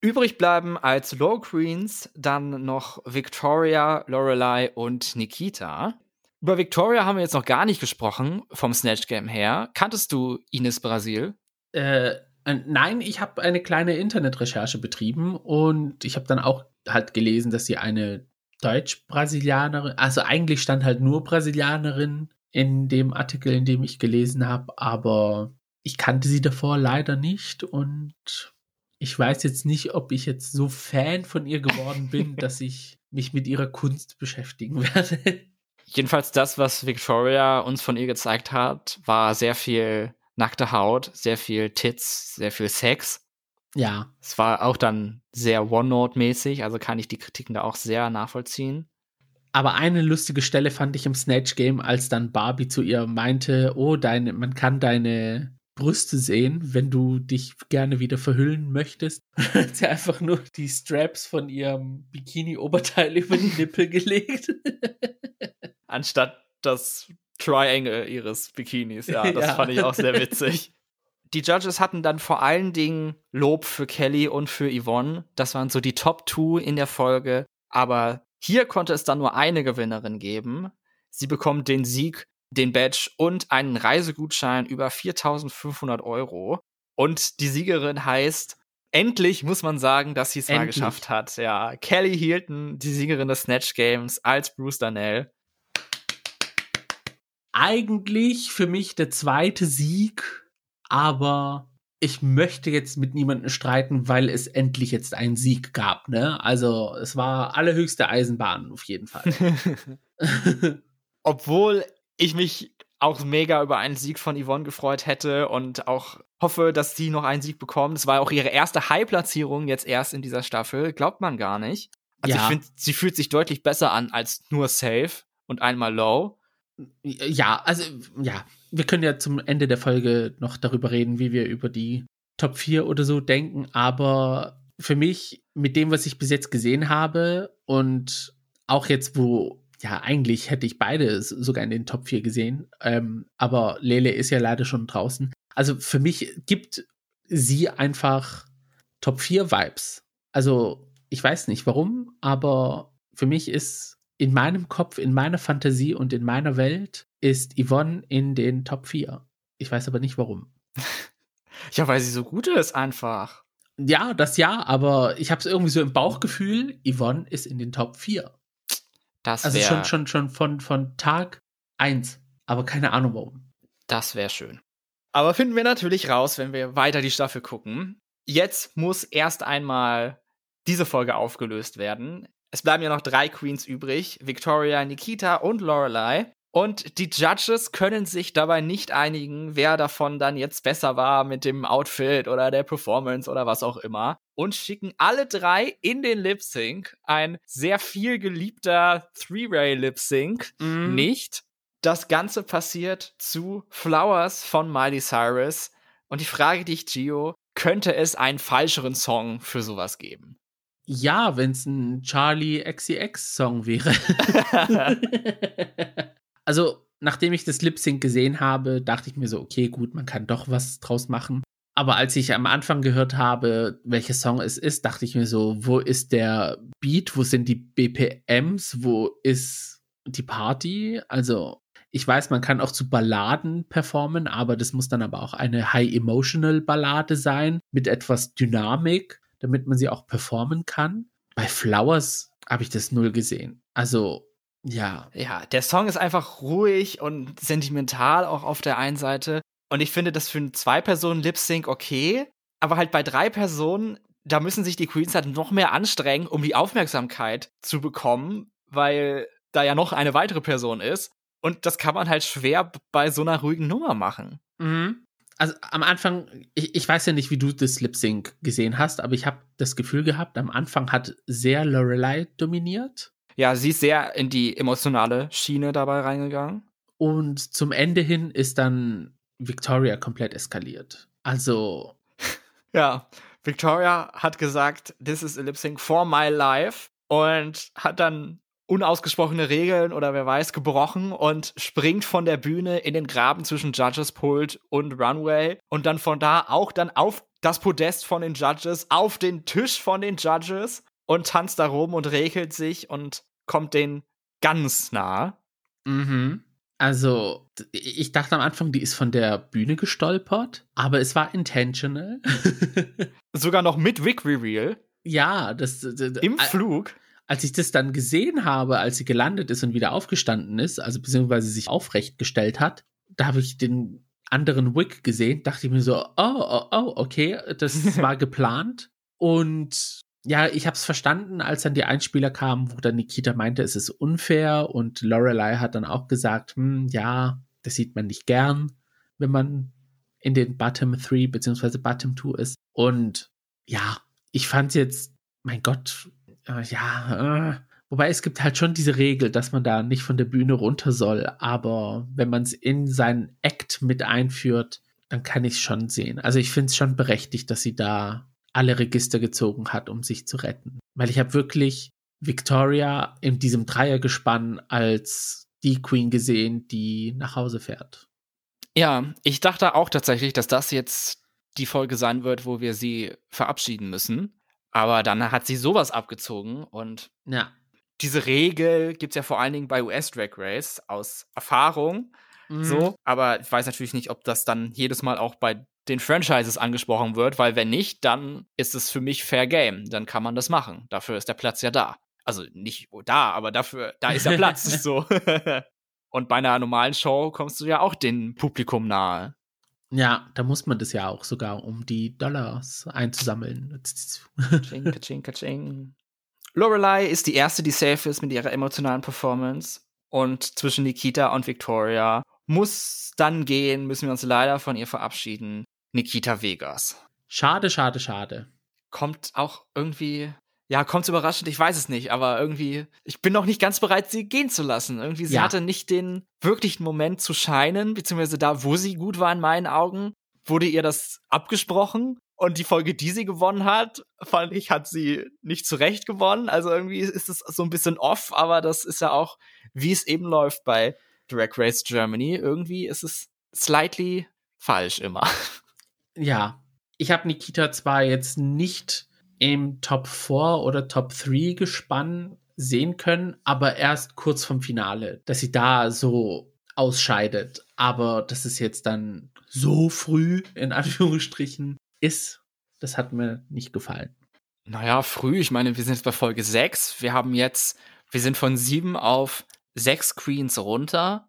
S1: Übrig bleiben als Low Queens dann noch Victoria, Lorelei und Nikita. Über Victoria haben wir jetzt noch gar nicht gesprochen, vom Snatch Game her. Kanntest du Ines Brasil?
S2: Äh, nein, ich habe eine kleine Internetrecherche betrieben und ich habe dann auch halt gelesen, dass sie eine Deutsch-Brasilianerin, also eigentlich stand halt nur Brasilianerin in dem Artikel, in dem ich gelesen habe, aber ich kannte sie davor leider nicht und ich weiß jetzt nicht, ob ich jetzt so Fan von ihr geworden bin, dass ich mich mit ihrer Kunst beschäftigen werde.
S1: Jedenfalls das, was Victoria uns von ihr gezeigt hat, war sehr viel nackte Haut, sehr viel Tits, sehr viel Sex.
S2: Ja.
S1: Es war auch dann sehr One-Note-mäßig, also kann ich die Kritiken da auch sehr nachvollziehen.
S2: Aber eine lustige Stelle fand ich im Snatch Game, als dann Barbie zu ihr meinte, oh, deine, man kann deine Brüste sehen, wenn du dich gerne wieder verhüllen möchtest. hat sie einfach nur die Straps von ihrem Bikini-Oberteil über die Nippel gelegt.
S1: Anstatt das Triangle ihres Bikinis. Ja, das ja. fand ich auch sehr witzig. Die Judges hatten dann vor allen Dingen Lob für Kelly und für Yvonne. Das waren so die Top Two in der Folge. Aber hier konnte es dann nur eine Gewinnerin geben. Sie bekommt den Sieg den Badge und einen Reisegutschein über 4500 Euro. Und die Siegerin heißt, endlich muss man sagen, dass sie es mal geschafft hat. Ja, Kelly Hilton, die Siegerin des Snatch Games als Bruce Darnell.
S2: Eigentlich für mich der zweite Sieg, aber ich möchte jetzt mit niemandem streiten, weil es endlich jetzt einen Sieg gab, ne? Also, es war allerhöchste Eisenbahn auf jeden Fall.
S1: Obwohl ich mich auch mega über einen Sieg von Yvonne gefreut hätte und auch hoffe, dass sie noch einen Sieg bekommt. Es war auch ihre erste High-Platzierung jetzt erst in dieser Staffel. Glaubt man gar nicht. Also ja. ich finde, sie fühlt sich deutlich besser an als nur Safe und einmal Low.
S2: Ja, also ja, wir können ja zum Ende der Folge noch darüber reden, wie wir über die Top 4 oder so denken, aber für mich mit dem, was ich bis jetzt gesehen habe und auch jetzt, wo ja, eigentlich hätte ich beide sogar in den Top 4 gesehen, ähm, aber Lele ist ja leider schon draußen. Also für mich gibt sie einfach Top 4 Vibes. Also ich weiß nicht warum, aber für mich ist in meinem Kopf, in meiner Fantasie und in meiner Welt ist Yvonne in den Top 4. Ich weiß aber nicht warum.
S1: ja, weil sie so gut ist einfach.
S2: Ja, das ja, aber ich habe es irgendwie so im Bauchgefühl, Yvonne ist in den Top 4. Das also schon, schon, schon von, von Tag 1. Aber keine Ahnung warum.
S1: Das wäre schön. Aber finden wir natürlich raus, wenn wir weiter die Staffel gucken. Jetzt muss erst einmal diese Folge aufgelöst werden. Es bleiben ja noch drei Queens übrig: Victoria, Nikita und Lorelei. Und die Judges können sich dabei nicht einigen, wer davon dann jetzt besser war mit dem Outfit oder der Performance oder was auch immer. Und schicken alle drei in den Lip Sync. Ein sehr viel geliebter Three-Way Lip Sync. Mm. Nicht. Das Ganze passiert zu Flowers von Miley Cyrus. Und die Frage dich, Gio, könnte es einen falscheren Song für sowas geben?
S2: Ja, wenn es ein Charlie XCX-Song wäre. also, nachdem ich das Lip Sync gesehen habe, dachte ich mir so, okay, gut, man kann doch was draus machen. Aber als ich am Anfang gehört habe, welcher Song es ist, dachte ich mir so, wo ist der Beat, wo sind die BPMs, wo ist die Party? Also, ich weiß, man kann auch zu Balladen performen, aber das muss dann aber auch eine High-Emotional Ballade sein mit etwas Dynamik damit man sie auch performen kann. Bei Flowers habe ich das null gesehen. Also, ja.
S1: Ja, der Song ist einfach ruhig und sentimental auch auf der einen Seite. Und ich finde das für einen Zwei-Personen-Lip-Sync okay. Aber halt bei drei Personen, da müssen sich die Queens halt noch mehr anstrengen, um die Aufmerksamkeit zu bekommen, weil da ja noch eine weitere Person ist. Und das kann man halt schwer bei so einer ruhigen Nummer machen.
S2: Mhm also am Anfang, ich, ich weiß ja nicht, wie du das Lip Sync gesehen hast, aber ich habe das Gefühl gehabt, am Anfang hat sehr Lorelei dominiert.
S1: Ja, sie ist sehr in die emotionale Schiene dabei reingegangen.
S2: Und zum Ende hin ist dann Victoria komplett eskaliert. Also.
S1: ja, Victoria hat gesagt, this is a lip sync for my life und hat dann unausgesprochene Regeln oder wer weiß gebrochen und springt von der Bühne in den Graben zwischen Judges Pult und Runway und dann von da auch dann auf das Podest von den Judges, auf den Tisch von den Judges und tanzt da rum und regelt sich und kommt den ganz nah.
S2: Mhm. Also, ich dachte am Anfang, die ist von der Bühne gestolpert, aber es war intentional.
S1: Sogar noch mit Wig Reveal.
S2: Ja, das,
S1: das im Flug
S2: als ich das dann gesehen habe, als sie gelandet ist und wieder aufgestanden ist, also beziehungsweise sich aufrecht gestellt hat, da habe ich den anderen Wig gesehen, dachte ich mir so, oh, oh, oh, okay, das war geplant. Und ja, ich habe es verstanden, als dann die Einspieler kamen, wo dann Nikita meinte, es ist unfair und Lorelei hat dann auch gesagt, hm, ja, das sieht man nicht gern, wenn man in den Bottom 3 beziehungsweise Bottom 2 ist. Und ja, ich fand jetzt, mein Gott, äh, ja, äh, wobei es gibt halt schon diese Regel, dass man da nicht von der Bühne runter soll, aber wenn man es in seinen Act mit einführt, dann kann ich schon sehen. Also ich finde es schon berechtigt, dass sie da alle Register gezogen hat, um sich zu retten. Weil ich habe wirklich Victoria in diesem Dreiergespann als die Queen gesehen, die nach Hause fährt.
S1: Ja, ich dachte auch tatsächlich, dass das jetzt die Folge sein wird, wo wir sie verabschieden müssen. Aber dann hat sie sowas abgezogen und
S2: ja.
S1: diese Regel gibt es ja vor allen Dingen bei US Drag Race aus Erfahrung. Mhm. So, aber ich weiß natürlich nicht, ob das dann jedes Mal auch bei den Franchises angesprochen wird, weil wenn nicht, dann ist es für mich Fair Game. Dann kann man das machen. Dafür ist der Platz ja da. Also nicht da, aber dafür, da ist der Platz. so. Und bei einer normalen Show kommst du ja auch dem Publikum nahe.
S2: Ja, da muss man das ja auch sogar, um die Dollars einzusammeln.
S1: Kaching, kaching, kaching. Lorelei ist die erste, die safe ist mit ihrer emotionalen Performance. Und zwischen Nikita und Victoria muss dann gehen, müssen wir uns leider von ihr verabschieden. Nikita Vegas.
S2: Schade, schade, schade.
S1: Kommt auch irgendwie ja, kommt's überraschend, ich weiß es nicht, aber irgendwie, ich bin noch nicht ganz bereit, sie gehen zu lassen. Irgendwie, sie ja. hatte nicht den wirklichen Moment zu scheinen, beziehungsweise da, wo sie gut war in meinen Augen, wurde ihr das abgesprochen. Und die Folge, die sie gewonnen hat, fand ich, hat sie nicht zurecht gewonnen. Also irgendwie ist es so ein bisschen off, aber das ist ja auch, wie es eben läuft bei Drag Race Germany. Irgendwie ist es slightly falsch immer.
S2: Ja, ich habe Nikita zwar jetzt nicht im Top 4 oder Top 3 gespannt sehen können, aber erst kurz vom Finale, dass sie da so ausscheidet. Aber das ist jetzt dann so früh, in Anführungsstrichen, ist, das hat mir nicht gefallen.
S1: Naja, früh. Ich meine, wir sind jetzt bei Folge 6. Wir haben jetzt, wir sind von 7 auf 6 Queens runter.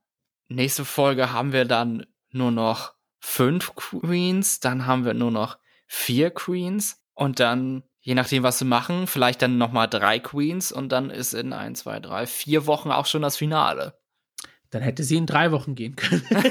S1: Nächste Folge haben wir dann nur noch 5 Queens. Dann haben wir nur noch 4 Queens. Und dann, je nachdem, was sie machen, vielleicht dann nochmal 3 Queens. Und dann ist in 1, 2, 3, 4 Wochen auch schon das Finale.
S2: Dann hätte sie in drei Wochen gehen können.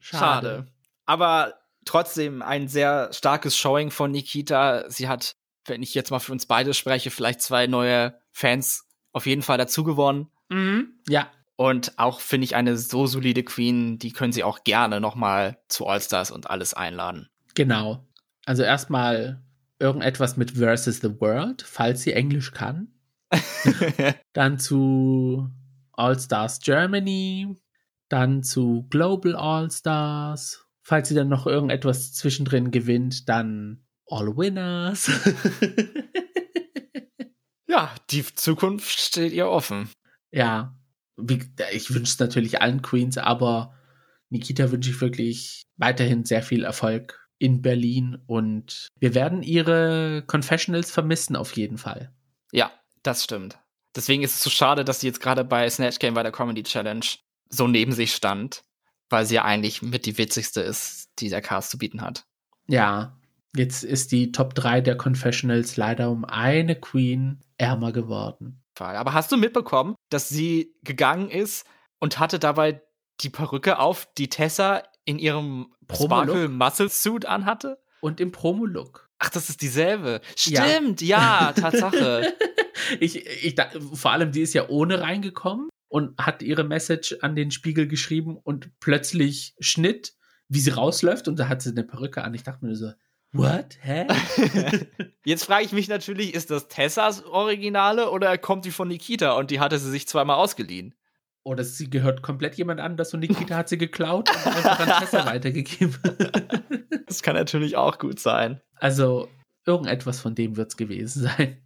S1: Schade. Aber trotzdem ein sehr starkes Showing von Nikita. Sie hat, wenn ich jetzt mal für uns beide spreche, vielleicht zwei neue Fans auf jeden Fall dazu gewonnen.
S2: Mhm. Ja.
S1: Und auch finde ich eine so solide Queen, die können sie auch gerne noch mal zu All-Stars und alles einladen.
S2: Genau. Also erstmal irgendetwas mit Versus the World, falls sie Englisch kann. Dann zu All-Stars Germany, dann zu Global All-Stars. Falls sie dann noch irgendetwas zwischendrin gewinnt, dann All Winners.
S1: ja, die Zukunft steht ihr offen.
S2: Ja, wie, ich wünsche es natürlich allen Queens, aber Nikita wünsche ich wirklich weiterhin sehr viel Erfolg in Berlin und wir werden ihre Confessionals vermissen auf jeden Fall.
S1: Ja, das stimmt. Deswegen ist es so schade, dass sie jetzt gerade bei Snatch Game bei der Comedy Challenge so neben sich stand, weil sie ja eigentlich mit die witzigste ist, die der Cast zu bieten hat.
S2: Ja, jetzt ist die Top 3 der Confessionals leider um eine Queen ärmer geworden.
S1: Aber hast du mitbekommen, dass sie gegangen ist und hatte dabei die Perücke auf, die Tessa in ihrem Sparkle Muscle Suit anhatte?
S2: Und im Promo-Look.
S1: Ach, das ist dieselbe. Stimmt, ja, ja Tatsache.
S2: ich, ich, vor allem, die ist ja ohne reingekommen und hat ihre Message an den Spiegel geschrieben und plötzlich Schnitt, wie sie rausläuft und da hat sie eine Perücke an. Ich dachte mir so, what? Hä?
S1: Jetzt frage ich mich natürlich, ist das Tessas Originale oder kommt die von Nikita und die hatte sie sich zweimal ausgeliehen?
S2: Oder sie gehört komplett jemand anders und Nikita hat sie geklaut und einfach an Tessa weitergegeben.
S1: das kann natürlich auch gut sein.
S2: Also, irgendetwas von dem wird es gewesen sein.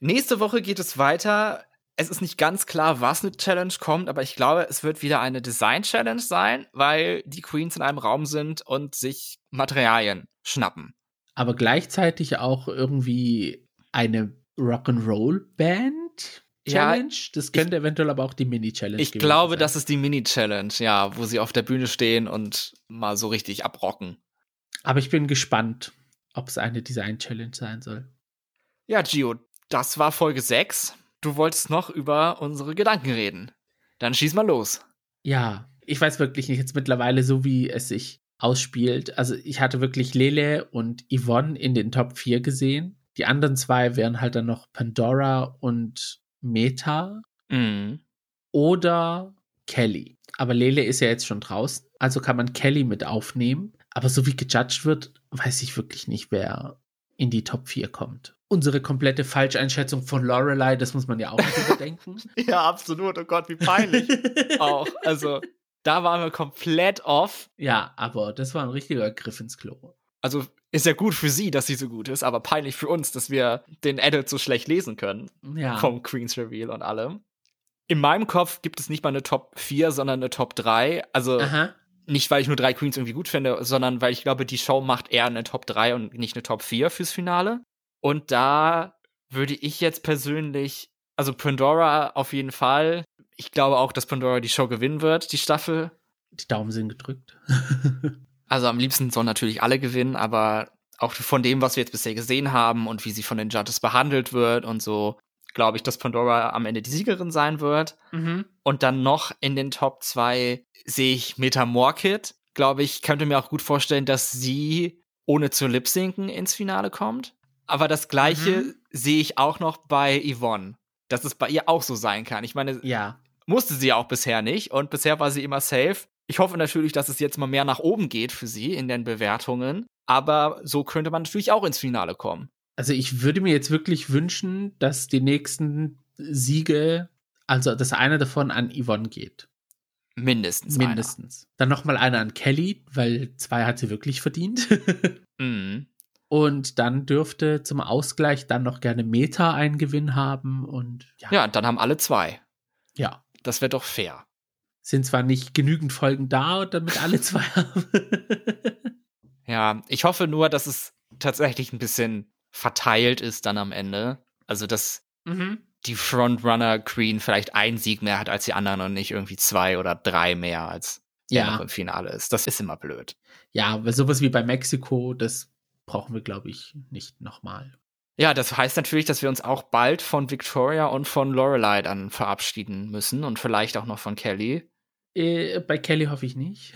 S1: Nächste Woche geht es weiter es ist nicht ganz klar, was eine Challenge kommt, aber ich glaube, es wird wieder eine Design-Challenge sein, weil die Queens in einem Raum sind und sich Materialien schnappen.
S2: Aber gleichzeitig auch irgendwie eine Rock'n'Roll-Band. Challenge? Ja, das könnte ich, eventuell aber auch die Mini-Challenge
S1: Ich glaube, sein. das ist die Mini-Challenge, ja, wo sie auf der Bühne stehen und mal so richtig abrocken.
S2: Aber ich bin gespannt, ob es eine Design-Challenge sein soll.
S1: Ja, Gio, das war Folge 6 du wolltest noch über unsere Gedanken reden. Dann schieß mal los.
S2: Ja, ich weiß wirklich nicht jetzt mittlerweile so, wie es sich ausspielt. Also ich hatte wirklich Lele und Yvonne in den Top 4 gesehen. Die anderen zwei wären halt dann noch Pandora und Meta.
S1: Mhm.
S2: Oder Kelly. Aber Lele ist ja jetzt schon draußen, also kann man Kelly mit aufnehmen. Aber so wie gejudged wird, weiß ich wirklich nicht, wer in die Top 4 kommt unsere komplette Falscheinschätzung von Lorelei, das muss man ja auch bedenken.
S1: ja, absolut. Oh Gott, wie peinlich. auch. Also, da waren wir komplett off.
S2: Ja, aber das war ein richtiger Griff ins Klo.
S1: Also, ist ja gut für sie, dass sie so gut ist, aber peinlich für uns, dass wir den Edit so schlecht lesen können.
S2: Ja.
S1: Vom Queen's Reveal und allem. In meinem Kopf gibt es nicht mal eine Top 4, sondern eine Top 3. Also,
S2: Aha.
S1: nicht weil ich nur drei Queens irgendwie gut finde, sondern weil ich glaube, die Show macht eher eine Top 3 und nicht eine Top 4 fürs Finale. Und da würde ich jetzt persönlich, also Pandora auf jeden Fall. Ich glaube auch, dass Pandora die Show gewinnen wird, die Staffel.
S2: Die Daumen sind gedrückt.
S1: also am liebsten sollen natürlich alle gewinnen, aber auch von dem, was wir jetzt bisher gesehen haben und wie sie von den Judges behandelt wird und so, glaube ich, dass Pandora am Ende die Siegerin sein wird.
S2: Mhm.
S1: Und dann noch in den Top 2 sehe ich Meta Morkit. Glaube ich, könnte mir auch gut vorstellen, dass sie ohne zu lip-sinken ins Finale kommt. Aber das Gleiche mhm. sehe ich auch noch bei Yvonne, dass es bei ihr auch so sein kann. Ich meine,
S2: ja.
S1: Musste sie auch bisher nicht und bisher war sie immer safe. Ich hoffe natürlich, dass es jetzt mal mehr nach oben geht für sie in den Bewertungen. Aber so könnte man natürlich auch ins Finale kommen.
S2: Also ich würde mir jetzt wirklich wünschen, dass die nächsten Siege, also dass einer davon an Yvonne geht.
S1: Mindestens.
S2: Mindestens. Einer. Dann nochmal einer an Kelly, weil zwei hat sie wirklich verdient.
S1: mhm.
S2: Und dann dürfte zum Ausgleich dann noch gerne Meta einen Gewinn haben und
S1: ja. Ja, dann haben alle zwei.
S2: Ja.
S1: Das wäre doch fair.
S2: Sind zwar nicht genügend Folgen da, damit alle zwei haben.
S1: ja, ich hoffe nur, dass es tatsächlich ein bisschen verteilt ist dann am Ende. Also, dass mhm. die Frontrunner Queen vielleicht einen Sieg mehr hat als die anderen und nicht irgendwie zwei oder drei mehr als ja. noch im Finale ist. Das ist immer blöd.
S2: Ja, weil sowas wie bei Mexiko, das brauchen wir, glaube ich, nicht nochmal.
S1: Ja, das heißt natürlich, dass wir uns auch bald von Victoria und von Lorelei dann verabschieden müssen und vielleicht auch noch von Kelly.
S2: Äh, bei Kelly hoffe ich nicht.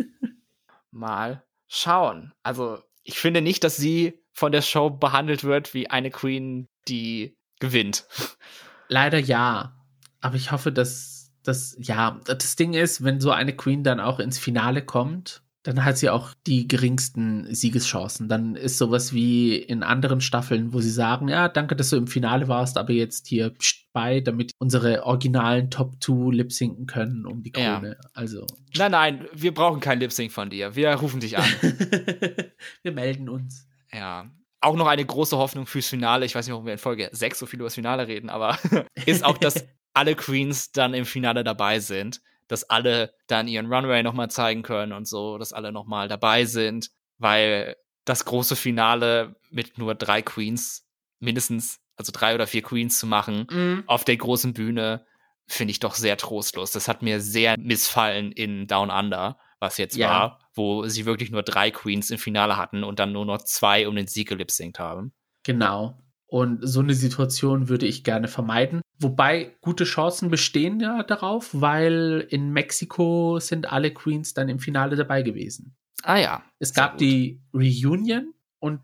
S1: Mal schauen. Also, ich finde nicht, dass sie von der Show behandelt wird wie eine Queen, die gewinnt.
S2: Leider ja. Aber ich hoffe, dass das, ja, das Ding ist, wenn so eine Queen dann auch ins Finale kommt, dann hat sie auch die geringsten Siegeschancen. Dann ist sowas wie in anderen Staffeln, wo sie sagen, ja, danke, dass du im Finale warst, aber jetzt hier bei, damit unsere originalen Top 2 lip sinken können um die Krone. Ja. Also.
S1: Nein, nein, wir brauchen kein Lip Sync von dir. Wir rufen dich an.
S2: wir melden uns.
S1: Ja. Auch noch eine große Hoffnung fürs Finale. Ich weiß nicht, ob wir in Folge 6 so viel über das Finale reden, aber ist auch, dass alle Queens dann im Finale dabei sind dass alle dann ihren Runway nochmal zeigen können und so, dass alle nochmal dabei sind, weil das große Finale mit nur drei Queens, mindestens, also drei oder vier Queens zu machen, mhm. auf der großen Bühne, finde ich doch sehr trostlos. Das hat mir sehr missfallen in Down Under, was jetzt ja. war, wo sie wirklich nur drei Queens im Finale hatten und dann nur noch zwei um den Sieg gelipsingt haben.
S2: Genau. Und so eine Situation würde ich gerne vermeiden. Wobei gute Chancen bestehen ja darauf, weil in Mexiko sind alle Queens dann im Finale dabei gewesen.
S1: Ah ja.
S2: Es gab gut. die Reunion und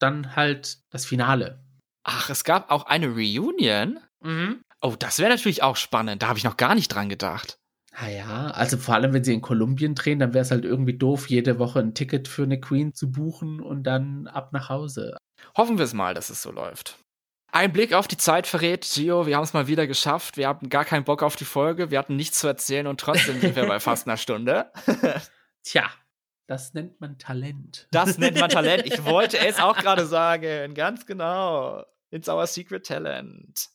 S2: dann halt das Finale.
S1: Ach, es gab auch eine Reunion? Mhm. Oh, das wäre natürlich auch spannend. Da habe ich noch gar nicht dran gedacht.
S2: Naja, also vor allem, wenn sie in Kolumbien drehen, dann wäre es halt irgendwie doof, jede Woche ein Ticket für eine Queen zu buchen und dann ab nach Hause.
S1: Hoffen wir es mal, dass es so läuft. Ein Blick auf die Zeit verrät, Gio, wir haben es mal wieder geschafft. Wir hatten gar keinen Bock auf die Folge, wir hatten nichts zu erzählen und trotzdem sind wir bei fast einer Stunde.
S2: Tja, das nennt man Talent.
S1: Das nennt man Talent. Ich wollte es auch gerade sagen. Ganz genau. It's our secret talent.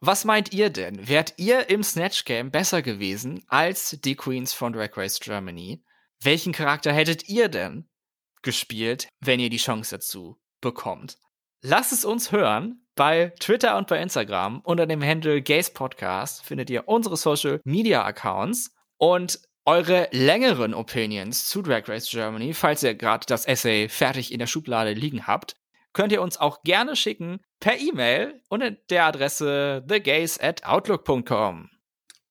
S1: Was meint ihr denn? Wärt ihr im Snatch Game besser gewesen als die Queens von Drag Race Germany? Welchen Charakter hättet ihr denn gespielt, wenn ihr die Chance dazu bekommt? Lasst es uns hören. Bei Twitter und bei Instagram unter dem Handle Gaze Podcast findet ihr unsere Social Media Accounts und eure längeren Opinions zu Drag Race Germany, falls ihr gerade das Essay fertig in der Schublade liegen habt, könnt ihr uns auch gerne schicken per E-Mail unter der Adresse thegaze at outlook.com.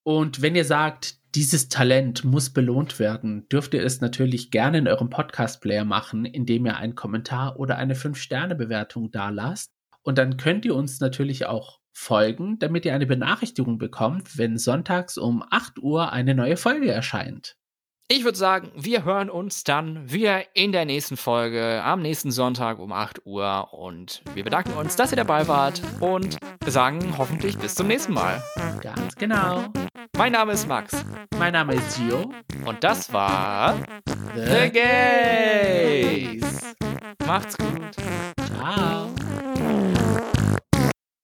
S2: Und wenn ihr sagt, dieses Talent muss belohnt werden, dürft ihr es natürlich gerne in eurem Podcast-Player machen, indem ihr einen Kommentar oder eine 5-Sterne-Bewertung da lasst. Und dann könnt ihr uns natürlich auch folgen, damit ihr eine Benachrichtigung bekommt, wenn sonntags um 8 Uhr eine neue Folge erscheint.
S1: Ich würde sagen, wir hören uns dann wieder in der nächsten Folge am nächsten Sonntag um 8 Uhr und wir bedanken uns, dass ihr dabei wart und sagen hoffentlich bis zum nächsten Mal.
S2: Ganz genau.
S1: Mein Name ist Max.
S2: Mein Name ist Gio.
S1: Und das war The, The Gays. Macht's gut.
S2: Ciao.